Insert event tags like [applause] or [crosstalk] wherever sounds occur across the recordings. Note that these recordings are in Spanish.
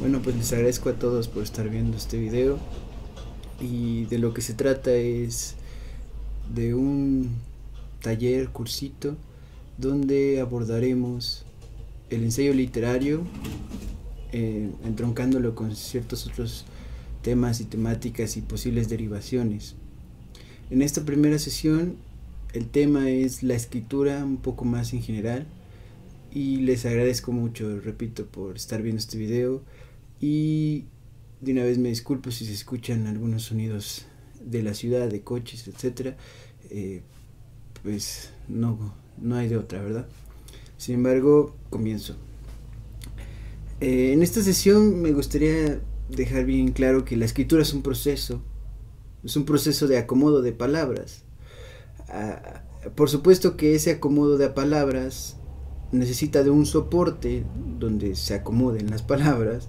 Bueno, pues les agradezco a todos por estar viendo este video. Y de lo que se trata es de un taller, cursito, donde abordaremos el ensayo literario, eh, entroncándolo con ciertos otros temas y temáticas y posibles derivaciones. En esta primera sesión el tema es la escritura un poco más en general y les agradezco mucho, repito, por estar viendo este video y de una vez me disculpo si se escuchan algunos sonidos de la ciudad, de coches, etcétera. Eh, pues no, no hay de otra, ¿verdad? Sin embargo, comienzo. Eh, en esta sesión me gustaría dejar bien claro que la escritura es un proceso, es un proceso de acomodo de palabras. Ah, por supuesto que ese acomodo de palabras necesita de un soporte donde se acomoden las palabras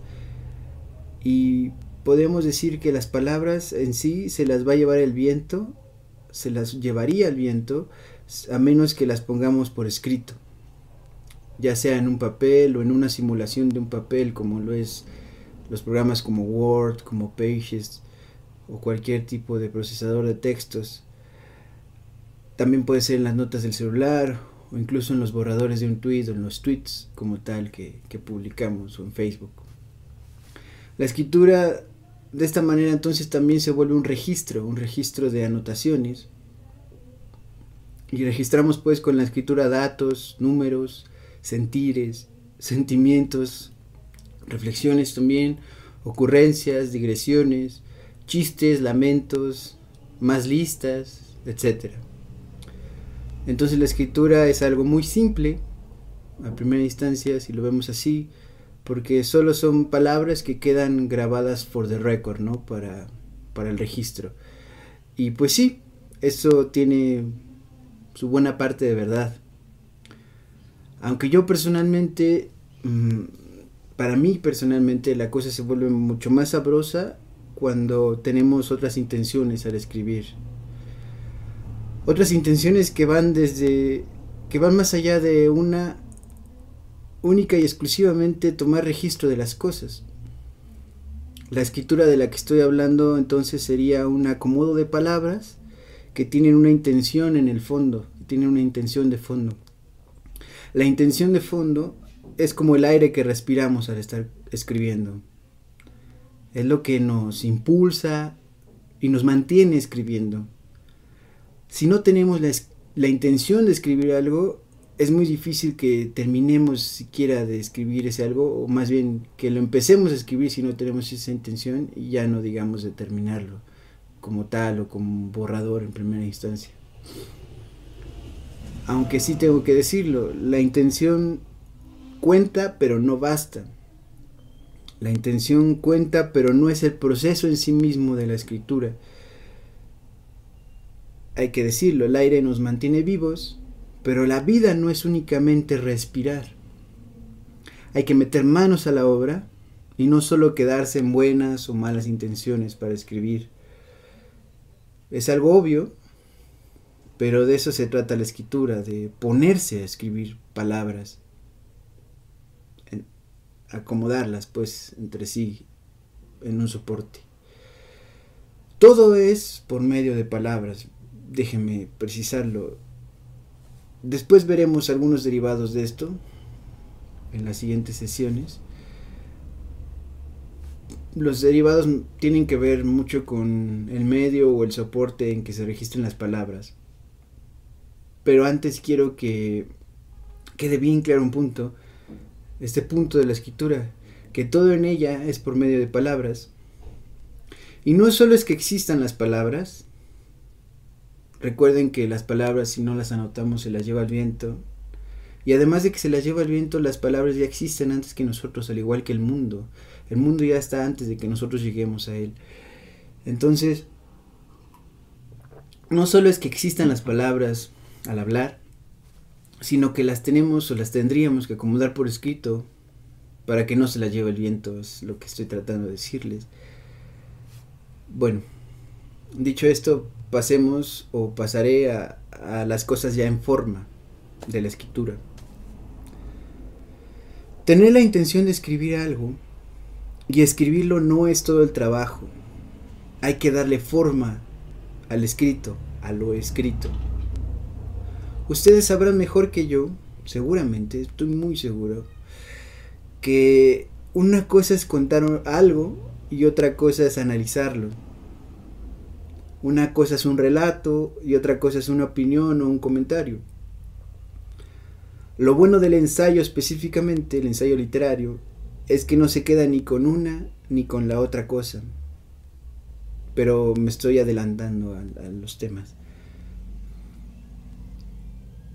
y podemos decir que las palabras en sí se las va a llevar el viento, se las llevaría el viento, a menos que las pongamos por escrito, ya sea en un papel o en una simulación de un papel, como lo es los programas como Word, como Pages o cualquier tipo de procesador de textos. También puede ser en las notas del celular o incluso en los borradores de un tweet o en los tweets como tal que, que publicamos o en Facebook. La escritura de esta manera entonces también se vuelve un registro, un registro de anotaciones. Y registramos pues con la escritura datos, números, sentires, sentimientos, reflexiones también, ocurrencias, digresiones, chistes, lamentos, más listas, etc. Entonces la escritura es algo muy simple, a primera instancia, si lo vemos así, porque solo son palabras que quedan grabadas por the record, ¿no? Para, para el registro. Y pues sí, eso tiene su buena parte de verdad. Aunque yo personalmente, mm, para mí personalmente, la cosa se vuelve mucho más sabrosa cuando tenemos otras intenciones al escribir. Otras intenciones que van desde, que van más allá de una única y exclusivamente tomar registro de las cosas. La escritura de la que estoy hablando entonces sería un acomodo de palabras que tienen una intención en el fondo, tienen una intención de fondo. La intención de fondo es como el aire que respiramos al estar escribiendo. Es lo que nos impulsa y nos mantiene escribiendo. Si no tenemos la, la intención de escribir algo, es muy difícil que terminemos siquiera de escribir ese algo, o más bien que lo empecemos a escribir si no tenemos esa intención y ya no digamos de terminarlo como tal o como borrador en primera instancia. Aunque sí tengo que decirlo, la intención cuenta pero no basta. La intención cuenta pero no es el proceso en sí mismo de la escritura. Hay que decirlo, el aire nos mantiene vivos, pero la vida no es únicamente respirar. Hay que meter manos a la obra y no solo quedarse en buenas o malas intenciones para escribir. Es algo obvio, pero de eso se trata la escritura, de ponerse a escribir palabras, acomodarlas pues entre sí en un soporte. Todo es por medio de palabras, déjenme precisarlo, Después veremos algunos derivados de esto en las siguientes sesiones. Los derivados tienen que ver mucho con el medio o el soporte en que se registren las palabras. Pero antes quiero que quede bien claro un punto, este punto de la escritura, que todo en ella es por medio de palabras. Y no solo es que existan las palabras, Recuerden que las palabras, si no las anotamos, se las lleva el viento. Y además de que se las lleva el viento, las palabras ya existen antes que nosotros, al igual que el mundo. El mundo ya está antes de que nosotros lleguemos a él. Entonces, no solo es que existan las palabras al hablar, sino que las tenemos o las tendríamos que acomodar por escrito para que no se las lleve el viento, es lo que estoy tratando de decirles. Bueno, dicho esto, pasemos o pasaré a, las cosas ya en forma de la escritura. Tener la intención de escribir algo Y escribirlo no es todo el trabajo. Hay que darle forma al escrito, a lo escrito. Ustedes sabrán mejor que yo, seguramente, estoy muy seguro, que una cosa es contar algo y otra cosa es analizarlo. Una cosa es un relato y otra cosa es una opinión o un comentario. Lo bueno del ensayo específicamente, el ensayo literario, es que no se queda ni con una ni con la otra cosa. Pero me estoy adelantando a, los temas.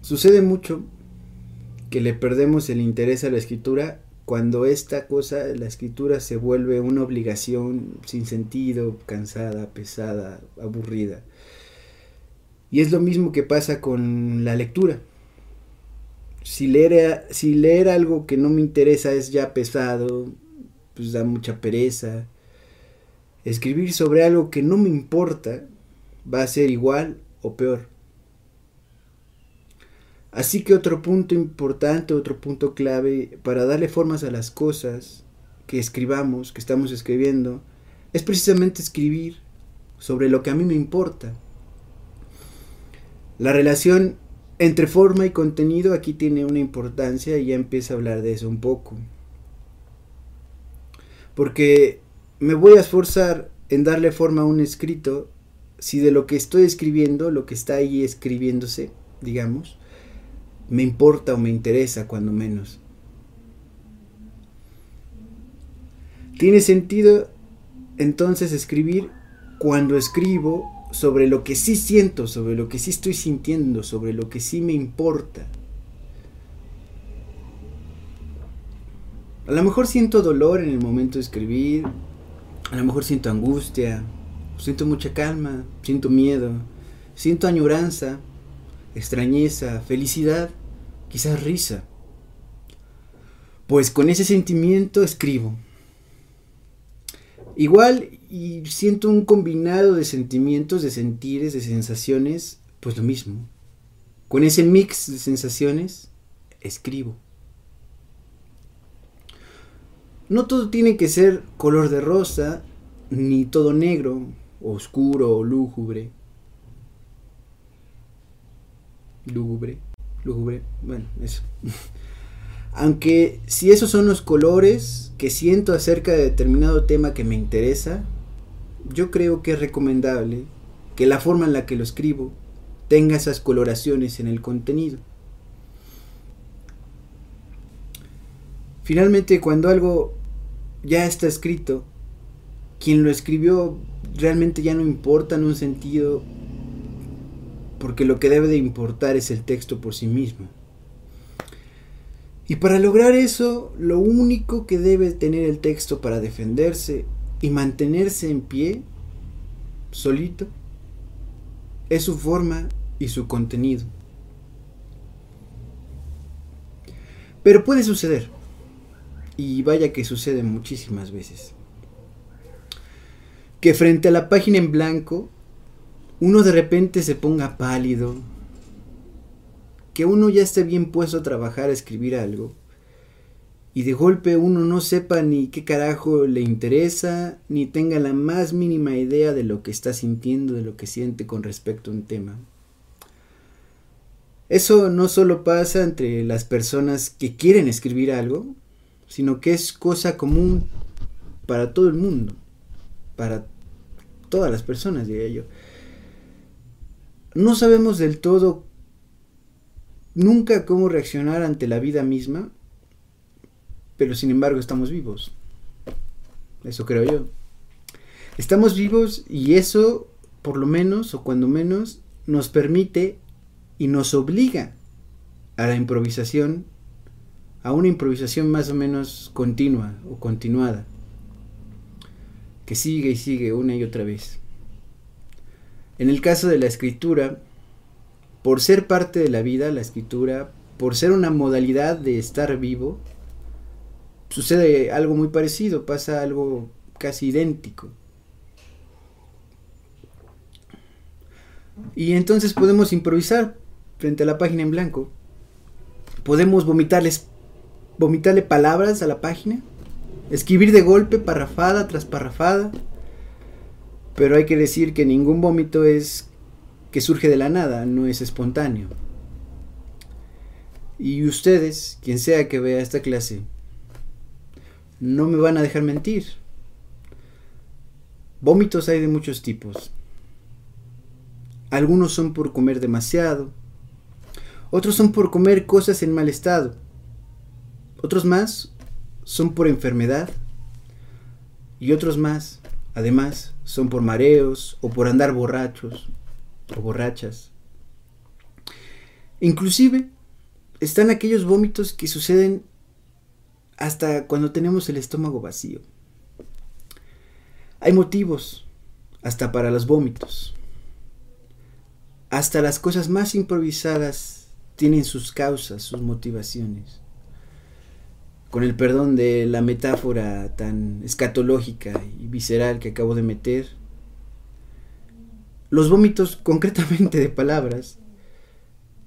Sucede mucho que le perdemos el interés a la escritura cuando esta cosa, la escritura, se vuelve una obligación sin sentido, cansada, pesada, aburrida. Y es lo mismo que pasa con la lectura. Si leer, si leer algo que no me interesa es ya pesado, pues da mucha pereza. Escribir sobre algo que no me importa va a ser igual o peor. Así que otro punto importante, otro punto clave para darle formas a las cosas que escribamos, que estamos escribiendo, es precisamente escribir sobre lo que a mí me importa. La relación entre forma y contenido aquí tiene una importancia y ya empiezo a hablar de eso un poco. Porque me voy a esforzar en darle forma a un escrito si de lo que estoy escribiendo, lo que está ahí escribiéndose, digamos, me importa o me interesa cuando menos. Tiene sentido entonces escribir cuando escribo sobre lo que sí siento, sobre lo que sí estoy sintiendo, sobre lo que sí me importa. A lo mejor siento dolor en el momento de escribir, a lo mejor siento angustia, siento mucha calma, siento miedo, siento añoranza, extrañeza, felicidad, quizás risa. Pues con ese sentimiento escribo. Igual y siento un combinado de sentimientos, de sentires, de sensaciones, pues lo mismo. Con ese mix de sensaciones, escribo. No todo tiene que ser color de rosa, ni todo negro, oscuro o lúgubre lúgubre, lúgubre, bueno, eso. [laughs] Aunque si esos son los colores que siento acerca de determinado tema que me interesa, yo creo que es recomendable que la forma en la que lo escribo tenga esas coloraciones en el contenido. Finalmente, cuando algo ya está escrito, quien lo escribió realmente ya no importa en un sentido porque lo que debe de importar es el texto por sí mismo. Y para lograr eso, lo único que debe tener el texto para defenderse y mantenerse en pie, solito, es su forma y su contenido. Pero puede suceder, y vaya que sucede muchísimas veces, que frente a la página en blanco uno de repente se ponga pálido, que uno ya esté bien puesto a trabajar a escribir algo, y de golpe uno no sepa ni qué carajo le interesa, ni tenga la más mínima idea de lo que está sintiendo, de lo que siente con respecto a un tema. Eso no solo pasa entre las personas que quieren escribir algo, sino que es cosa común para todo el mundo, para todas las personas, diría yo no sabemos del todo nunca cómo reaccionar ante la vida misma, pero sin embargo estamos vivos. Eso creo yo. Estamos vivos y eso, por lo menos, o cuando menos, nos permite y nos obliga a la improvisación, a una improvisación más o menos continua o continuada, que sigue y sigue una y otra vez. En el caso de la escritura, por ser parte de la vida, la escritura, por ser una modalidad de estar vivo, sucede algo muy parecido, pasa algo casi idéntico. Y entonces podemos improvisar frente a la página en blanco. Podemos vomitarles, vomitarle palabras a la página escribir de golpe, parrafada tras parrafada, pero hay que decir que ningún vómito es que surge de la nada, no es espontáneo. Y ustedes, quien sea que vea esta clase, no me van a dejar mentir. Vómitos hay de muchos tipos. Algunos son por comer demasiado, otros son por comer cosas en mal estado, otros más son por enfermedad y otros más, además, son por mareos o por andar borrachos o borrachas. Inclusive están aquellos vómitos que suceden hasta cuando tenemos el estómago vacío. Hay motivos hasta para los vómitos. Hasta las cosas más improvisadas tienen sus causas, sus motivaciones. Con el perdón de la metáfora tan escatológica y visceral que acabo de meter, los vómitos [laughs] concretamente de palabras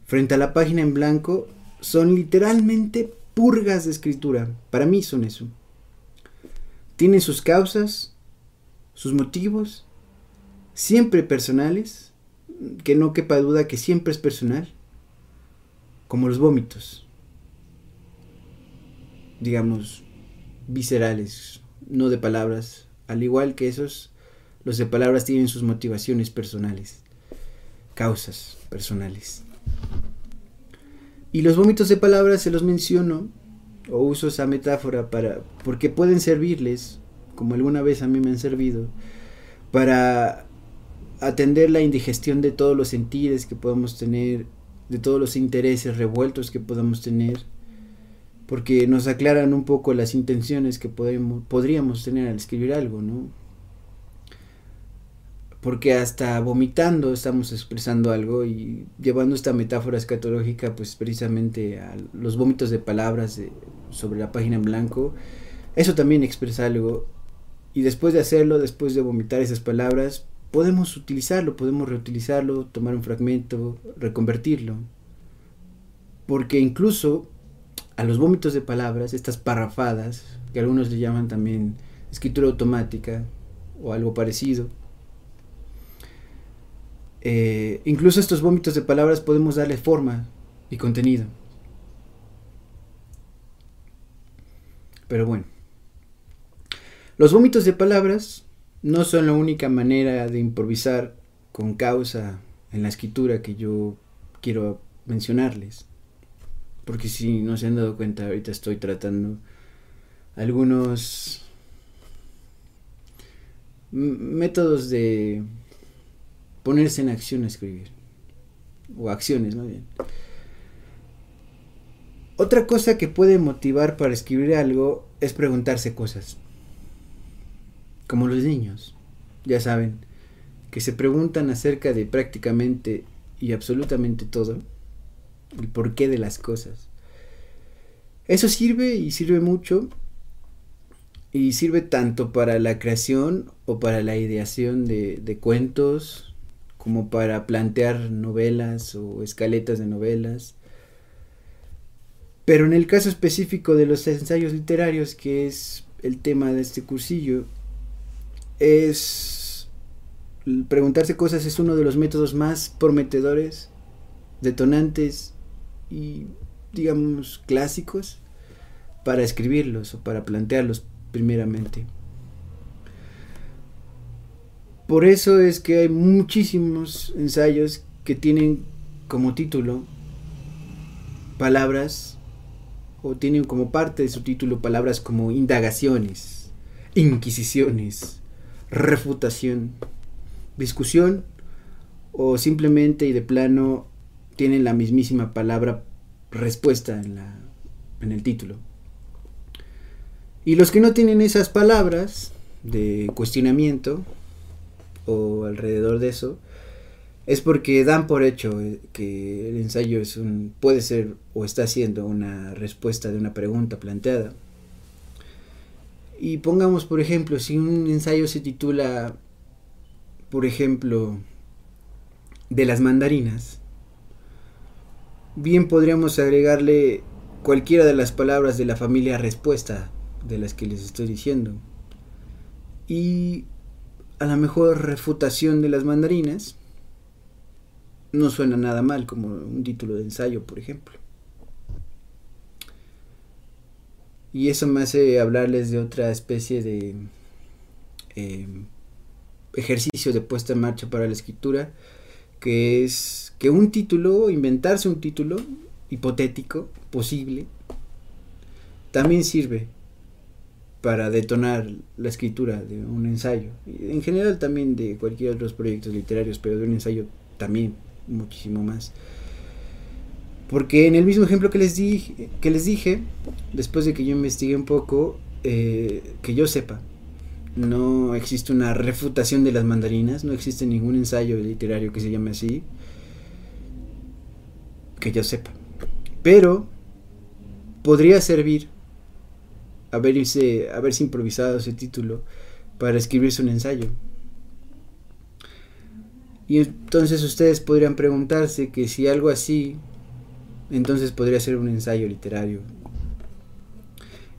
frente a la página en blanco son literalmente purgas de escritura. Para mí son eso. Tienen sus causas, sus motivos, siempre personales, que no quepa duda que siempre es personal, como los vómitos, digamos, viscerales, no de palabras, al igual que esos, los de palabras tienen sus motivaciones personales, causas personales. Y los vómitos de palabras se los menciono o uso esa metáfora para porque pueden servirles, como alguna vez a mí me han servido, para atender la indigestión de todos los sentidos que podamos tener, de todos los intereses revueltos que podamos tener, porque nos aclaran un poco las intenciones que podemos, podríamos tener al escribir algo, ¿no? porque hasta vomitando estamos expresando algo y llevando esta metáfora escatológica pues precisamente a los vómitos de palabras sobre la página en blanco, eso también expresa algo y después de hacerlo, después de vomitar esas palabras, podemos utilizarlo, podemos reutilizarlo, tomar un fragmento, reconvertirlo. Porque incluso a los vómitos de palabras, estas parrafadas, que algunos le llaman también escritura automática o algo parecido, eh, incluso estos vómitos de palabras podemos darle forma y contenido. Pero bueno, los vómitos de palabras no son la única manera de improvisar con causa en la escritura que yo quiero mencionarles. Porque si no se han dado cuenta, ahorita estoy tratando algunos métodos de ponerse en acción a escribir. O acciones, más bien. Otra cosa que puede motivar para escribir algo es preguntarse cosas. Como los niños, ya saben, que se preguntan acerca de prácticamente y absolutamente todo, el porqué de las cosas. Eso sirve y sirve mucho y sirve tanto para la creación o para la ideación de, de cuentos, como para plantear novelas o escaletas de novelas. Pero en el caso específico de los ensayos literarios, que es el tema de este cursillo, es preguntarse cosas es uno de los métodos más prometedores, detonantes y digamos clásicos para escribirlos o para plantearlos primeramente. Por eso es que hay muchísimos ensayos que tienen como título palabras o tienen como parte de su título palabras como indagaciones, inquisiciones, refutación, discusión o simplemente y de plano tienen la mismísima palabra respuesta en, la, en el título. Y los que no tienen esas palabras de cuestionamiento o alrededor de eso, es porque dan por hecho eh, que el ensayo es un, puede ser o está siendo una respuesta de una pregunta planteada. Y pongamos, por ejemplo, si un ensayo se titula, por ejemplo, de las mandarinas, bien podríamos agregarle cualquiera de las palabras de la familia respuesta de las que les estoy diciendo. Y a la mejor refutación de las mandarinas no suena nada mal como un título de ensayo, por ejemplo. Y eso me hace hablarles de otra especie de em, ejercicio de puesta en marcha para la escritura, que es que un título, inventarse un título hipotético, posible, también sirve para detonar la escritura de un ensayo. En general también de cualquier otros proyectos literarios, pero de un ensayo también muchísimo más. Porque en el mismo ejemplo que les, dije, que les dije, después de que yo investigué un poco, eh, que yo sepa, no existe una refutación de las mandarinas, no existe ningún ensayo literario que se llame así, que yo sepa. Pero podría servir haberse, haberse improvisado ese título para escribirse un ensayo. Y entonces ustedes podrían preguntarse que si algo así, entonces podría ser un ensayo literario.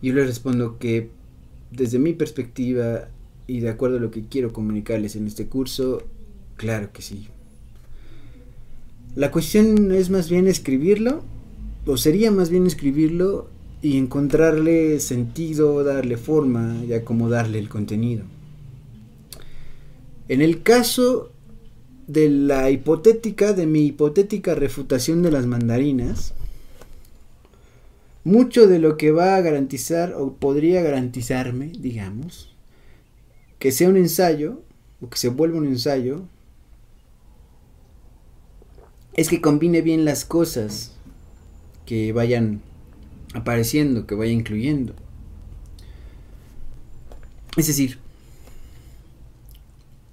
Yo les respondo que desde mi perspectiva y de acuerdo a lo que quiero comunicarles en este curso, claro que sí. La cuestión es más bien escribirlo, o sería más bien escribirlo y encontrarle sentido, darle forma y acomodarle el contenido. En el caso de la hipotética, de mi hipotética refutación de las mandarinas, mucho de lo que va a garantizar o podría garantizarme, digamos, que sea un ensayo o que se vuelva un ensayo, es que combine bien las cosas que vayan apareciendo, que vaya incluyendo. Es decir,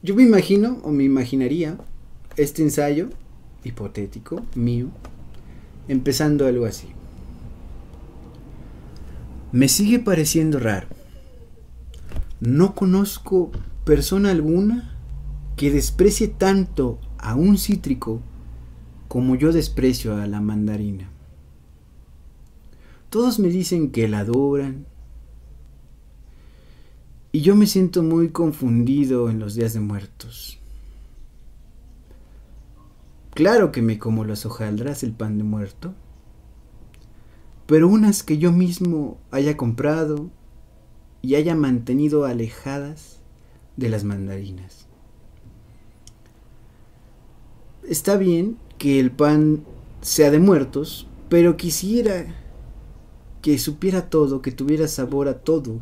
yo me imagino o me imaginaría este ensayo hipotético mío empezando algo así. Me sigue pareciendo raro. No conozco persona alguna que desprecie tanto a un cítrico como yo desprecio a la mandarina. Todos me dicen que la adoran. Y yo me siento muy confundido en los días de muertos. Claro que me como las hojaldras, el pan de muerto. Pero unas que yo mismo haya comprado y haya mantenido alejadas de las mandarinas. Está bien que el pan sea de muertos, pero quisiera que supiera todo, que tuviera sabor a todo,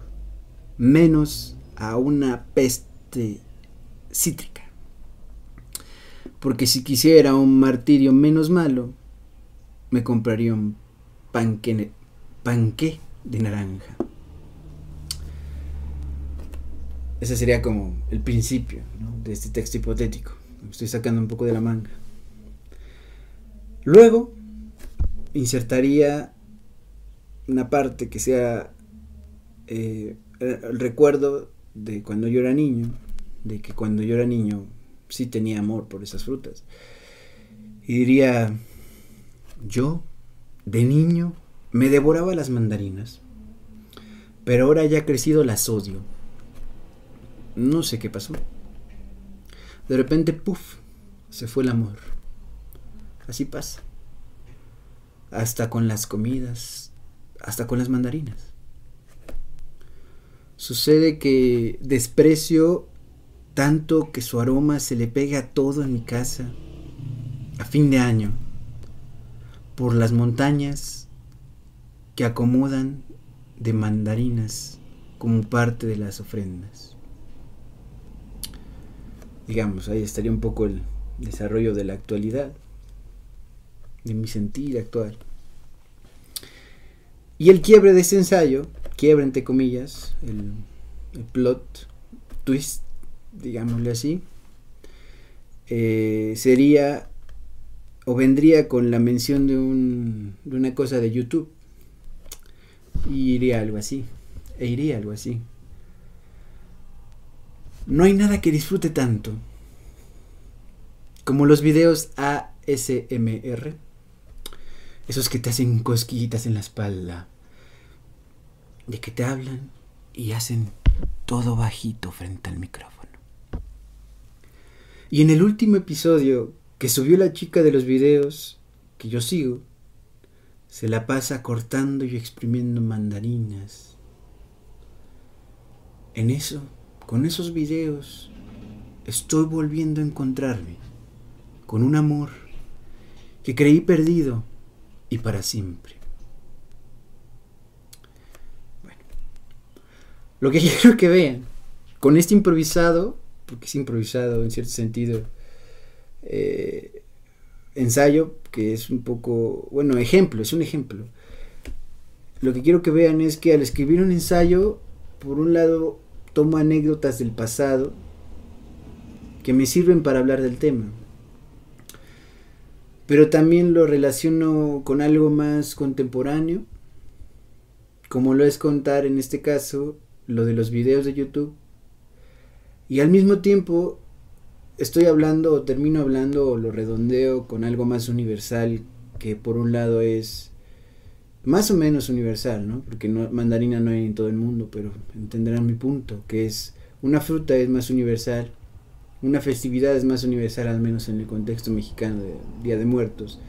menos a una peste cítrica. Porque si quisiera un martirio menos malo, me compraría un panque, de naranja. Ese sería como el principio de este texto hipotético. Estoy sacando un poco de la manga. Luego, insertaría una parte que sea eh, el recuerdo de cuando yo era niño, de que cuando yo era niño sí tenía amor por esas frutas. Y diría, yo, de niño, me devoraba las mandarinas, pero ahora ya crecido las odio. No sé qué pasó. De repente, puff, se fue el amor. Así pasa. Hasta con las comidas, hasta con las mandarinas. Sucede que desprecio tanto que su aroma se le pega a todo en mi casa a fin de año por las montañas que acomodan de mandarinas como parte de las ofrendas. Digamos, ahí estaría un poco el desarrollo de la actualidad, de mi sentir actual. Y el quiebre de ese ensayo, quiebre entre comillas, el, plot twist, digámosle así, eh, sería o vendría con la mención de, un, de una cosa de YouTube. Y iría algo así. E iría algo así. No hay nada que disfrute tanto como los videos ASMR. Esos que te hacen cosquillitas en la espalda de que te hablan y hacen todo bajito frente al micrófono. Y en el último episodio que subió la chica de los videos que yo sigo, se la pasa cortando y exprimiendo mandarinas. En eso, con esos videos, estoy volviendo a encontrarme con un amor que creí perdido y para siempre. Bueno, lo que [laughs] quiero que vean con este improvisado, porque es improvisado en cierto sentido, eh, ensayo, que es un poco, bueno, ejemplo, es un ejemplo. Lo que quiero que vean es que al escribir un ensayo, por un lado, tomo anécdotas del pasado que me sirven para hablar del tema pero también lo relaciono con algo más contemporáneo, como lo es contar en este caso lo de los videos de YouTube. Y al mismo tiempo estoy hablando termino hablando lo redondeo con algo más universal que por un lado es más o menos universal, ¿no? Porque no, mandarina no hay en todo el mundo, pero entenderán mi punto, que es una fruta es más universal una festividad es más universal, al menos en el contexto mexicano de Día de Muertos.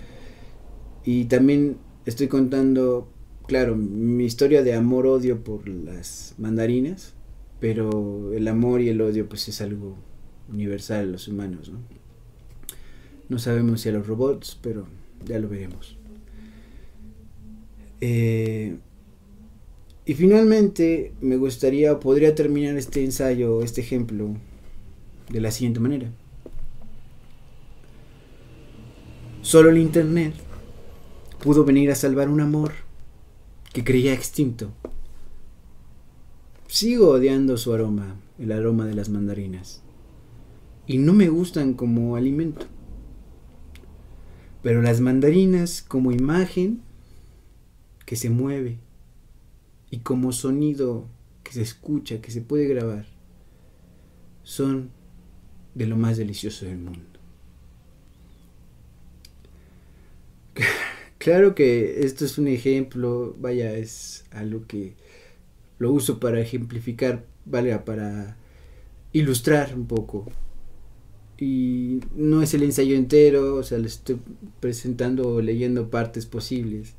Y también estoy contando, claro, mi historia de amor-odio por las mandarinas, pero el amor y el odio pues es algo universal en los humanos, ¿no? No sabemos si a los robots, pero ya lo veremos. Eh, y finalmente me gustaría, podría terminar este ensayo, este ejemplo, de la siguiente manera. Solo el Internet pudo venir a salvar un amor que creía extinto. Sigo odiando su aroma, el aroma de las mandarinas, y no me gustan como alimento. Pero las mandarinas como imagen que se mueve y como sonido que se escucha, que se puede grabar, son de lo más delicioso del mundo. [laughs] Claro que esto es un ejemplo, vaya, es algo que lo uso para ejemplificar, vale, para ilustrar un poco. Y no es el ensayo entero, o sea, le estoy presentando o leyendo partes posibles.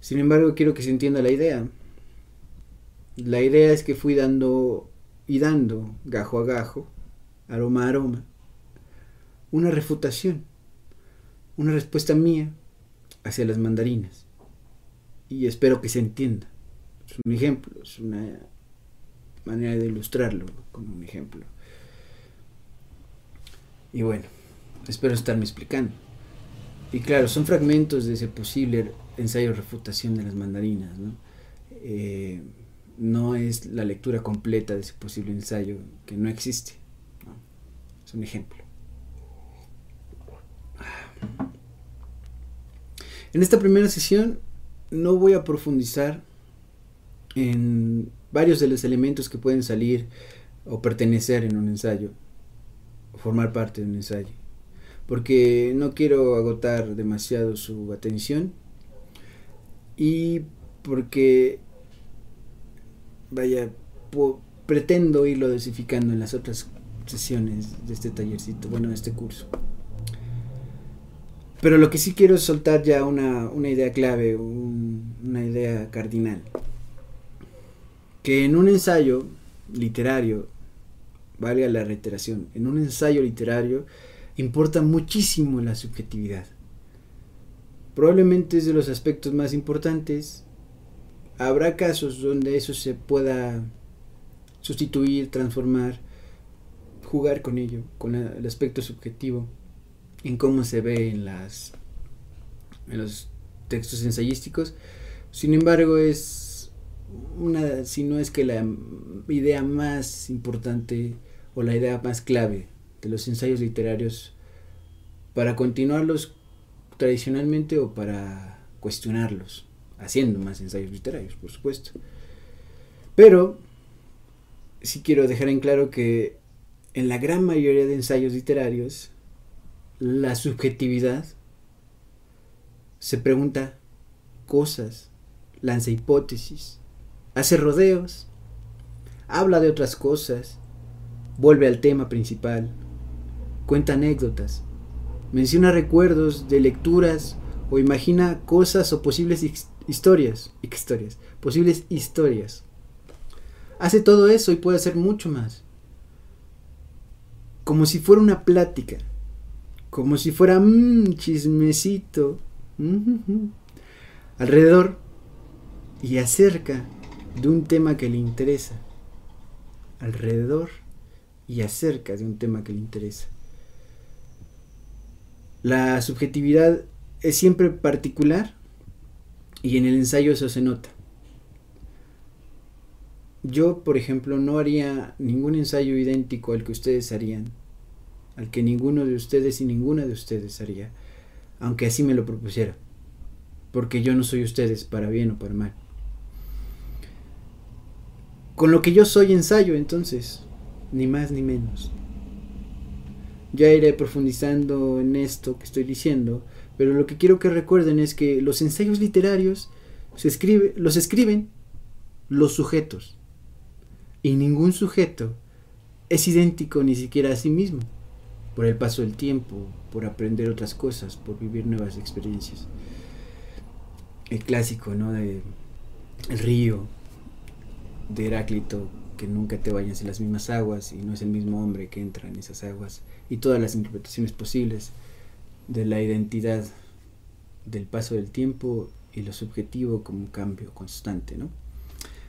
Sin embargo, quiero que se entienda la idea. La idea es que fui dando y dando, gajo a gajo, aroma aroma, una refutación, una respuesta mía hacia las mandarinas. Y espero que se entienda. Es un ejemplo, es una manera de ilustrarlo como un ejemplo. Y bueno, espero estarme explicando. Y claro, son fragmentos de ese posible ensayo refutación de las mandarinas. ¿no? Eh, no es la lectura completa de ese posible ensayo que no existe un ejemplo. En esta primera sesión no voy a profundizar en varios de los elementos que pueden salir o pertenecer en un ensayo, formar parte de un ensayo, porque no quiero agotar demasiado su atención y porque, vaya, pretendo irlo dosificando en las otras sesiones de este tallercito, bueno, de este curso. Pero lo que sí quiero es soltar ya una, idea clave, una idea cardinal. Que en un ensayo literario, valga la reiteración, en un ensayo literario importa muchísimo la subjetividad. Probablemente es de los aspectos más importantes. Habrá casos donde eso se pueda sustituir, transformar jugar con ello, con el aspecto subjetivo, en cómo se ve en las en los textos ensayísticos. Sin embargo, es una, si no es que la idea más importante o la idea más clave de los ensayos literarios para continuarlos tradicionalmente o para cuestionarlos, haciendo más ensayos literarios, por supuesto. Pero sí quiero dejar en claro que en la gran mayoría de ensayos literarios, la subjetividad se pregunta cosas, lanza hipótesis, hace rodeos, habla de otras cosas, vuelve al tema principal, cuenta anécdotas, menciona recuerdos de lecturas o imagina cosas o posibles historias, historias, posibles historias. Hace todo eso y puede hacer mucho más. Como si fuera una plática, como si fuera un chismecito [laughs] alrededor y acerca de un tema que le interesa. Alrededor y acerca de un tema que le interesa. La subjetividad es siempre particular y en el ensayo eso se nota. Yo, por ejemplo, no haría ningún ensayo idéntico al que ustedes harían, al que ninguno de ustedes y ninguna de ustedes haría, aunque así me lo propusiera, porque yo no soy ustedes para bien o para mal. Con lo que yo soy ensayo, entonces, ni más ni menos. Ya iré profundizando en esto que estoy diciendo, pero lo que quiero que recuerden es que los ensayos literarios se los escriben los sujetos. Y ningún sujeto es idéntico ni siquiera a sí mismo, por el paso del tiempo, por aprender otras cosas, por vivir nuevas experiencias. El clásico, ¿no? De el río, de Heráclito, que nunca te vayas en las mismas aguas y no es el mismo hombre que entra en esas aguas y todas las interpretaciones posibles de la identidad del paso del tiempo y lo subjetivo como un cambio constante, ¿no?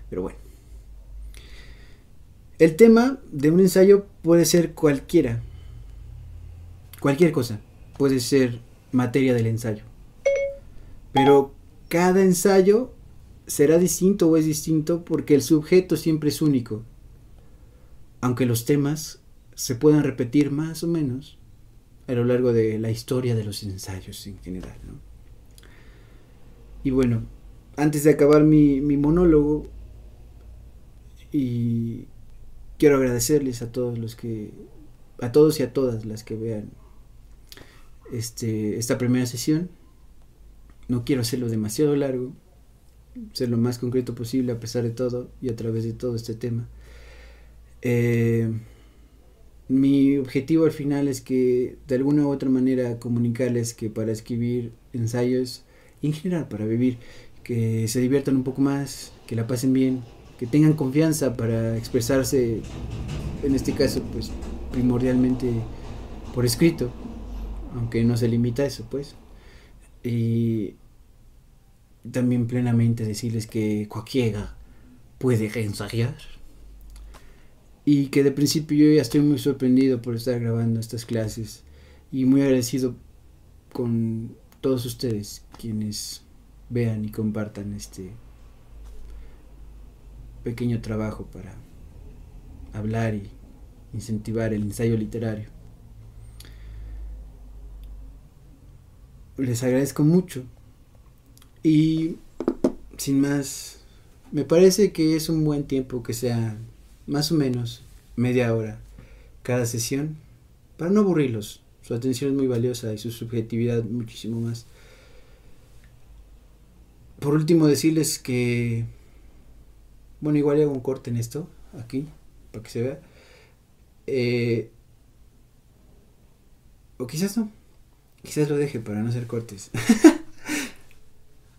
Pero bueno. El tema de un ensayo puede ser cualquiera. Cualquier cosa puede ser materia del ensayo. Pero cada ensayo será distinto o es distinto porque el sujeto siempre es único. Aunque los temas se puedan repetir más o menos a lo largo de la historia de los ensayos en general. Y bueno, antes de acabar mi, mi monólogo, y quiero agradecerles a todos los que, a todos y a todas las que vean este, esta primera sesión. No quiero hacerlo demasiado largo, ser lo más concreto posible a pesar de todo y a través de todo este tema. Eh, mi objetivo al final es que de alguna u otra manera comunicarles que para escribir ensayos y en general para vivir, que se diviertan un poco más, que la pasen bien, que tengan confianza para expresarse, en este caso pues primordialmente por escrito, aunque no se limita a eso pues. Y también plenamente decirles que cualquiera puede ensayar y que de principio yo ya estoy muy sorprendido por estar grabando estas clases y muy agradecido con todos ustedes quienes vean y compartan este pequeño trabajo para hablar y incentivar el ensayo literario. Les agradezco mucho y sin más, me parece que es un buen tiempo que sea más o menos media hora cada sesión para no aburrirlos. Su atención es muy valiosa y su subjetividad muchísimo más. Por último, decirles que, bueno, igual hago un corte en esto, aquí, para que se vea. Eh, o quizás no, quizás lo deje para no hacer cortes. [laughs]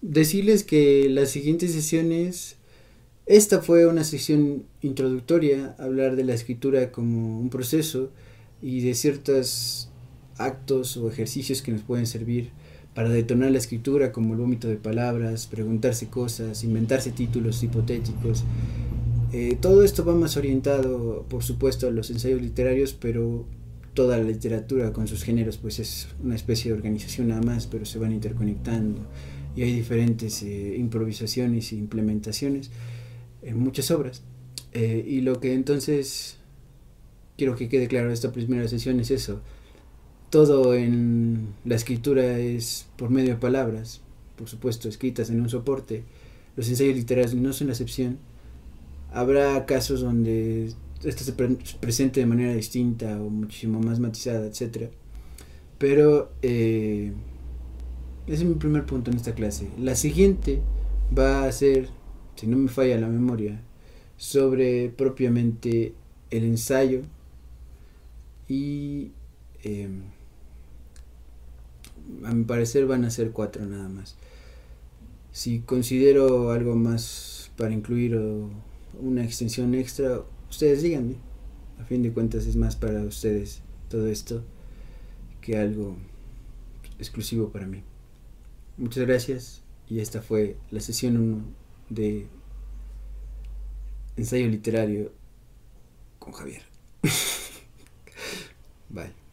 decirles que las siguientes sesiones esta fue una sesión introductoria, hablar de la escritura como un proceso y de ciertos actos o ejercicios que nos pueden servir para detonar la escritura como el vómito de palabras, preguntarse cosas, inventarse títulos hipotéticos. Eh, todo esto va más orientado, por supuesto, a los ensayos literarios, pero toda la literatura con sus géneros pues es una especie de organización nada más, pero se van interconectando y hay diferentes eh, improvisaciones e implementaciones en muchas obras. Eh, y lo que entonces quiero que quede claro de esta primera sesión es eso. Todo en la escritura es por medio de palabras, por supuesto, escritas en un soporte. Los ensayos literarios no son la excepción. Habrá casos donde esto se presente de manera distinta o muchísimo más matizada, etc. Pero eh, ese es mi primer punto en esta clase. La siguiente va a ser si no me falla la memoria, sobre propiamente el ensayo y em, a mi parecer van a ser cuatro nada más. Si considero algo más para incluir o una extensión extra, ustedes díganme. A fin de cuentas es más para ustedes todo esto que algo exclusivo para mí. Muchas gracias y esta fue la sesión 1 de ensayo literario con Javier. [laughs] Bye.